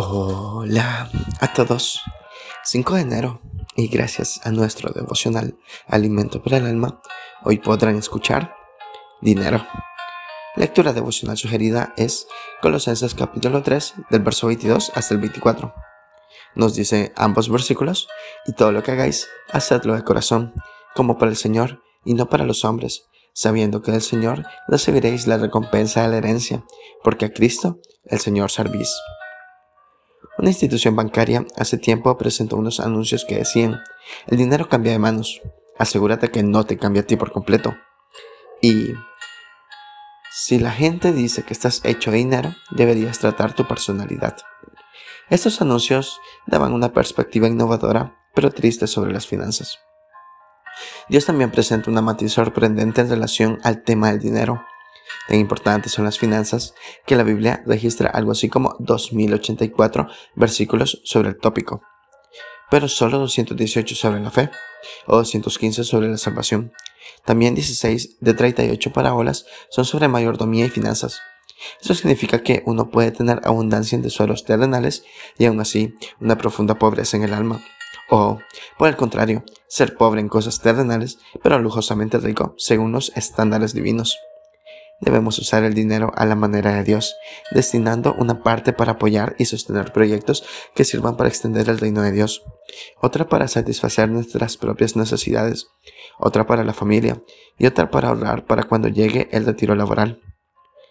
Hola a todos. 5 de enero y gracias a nuestro devocional Alimento para el Alma, hoy podrán escuchar Dinero. Lectura devocional sugerida es Colosenses capítulo 3 del verso 22 hasta el 24. Nos dice ambos versículos, y todo lo que hagáis, hacedlo de corazón, como para el Señor y no para los hombres, sabiendo que del Señor recibiréis la recompensa de la herencia, porque a Cristo el Señor servís. Una institución bancaria hace tiempo presentó unos anuncios que decían, el dinero cambia de manos, asegúrate que no te cambie a ti por completo. Y si la gente dice que estás hecho de dinero, deberías tratar tu personalidad. Estos anuncios daban una perspectiva innovadora, pero triste sobre las finanzas. Dios también presenta una matiz sorprendente en relación al tema del dinero. Tan importantes son las finanzas que la Biblia registra algo así como 2084 versículos sobre el tópico, pero solo 218 sobre la fe o 215 sobre la salvación. También 16 de 38 parábolas son sobre mayordomía y finanzas. Eso significa que uno puede tener abundancia en tesoros terrenales y aún así una profunda pobreza en el alma. O, por el contrario, ser pobre en cosas terrenales, pero lujosamente rico según los estándares divinos. Debemos usar el dinero a la manera de Dios, destinando una parte para apoyar y sostener proyectos que sirvan para extender el reino de Dios, otra para satisfacer nuestras propias necesidades, otra para la familia y otra para ahorrar para cuando llegue el retiro laboral.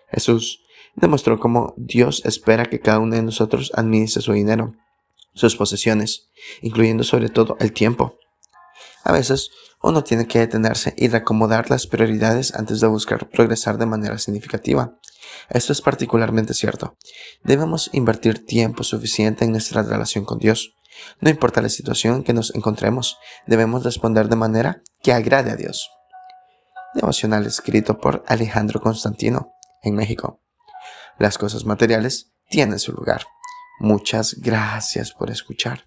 Jesús demostró cómo Dios espera que cada uno de nosotros administre su dinero, sus posesiones, incluyendo sobre todo el tiempo. A veces uno tiene que detenerse y reacomodar las prioridades antes de buscar progresar de manera significativa. Esto es particularmente cierto. Debemos invertir tiempo suficiente en nuestra relación con Dios. No importa la situación en que nos encontremos, debemos responder de manera que agrade a Dios. Devocional escrito por Alejandro Constantino, en México. Las cosas materiales tienen su lugar. Muchas gracias por escuchar.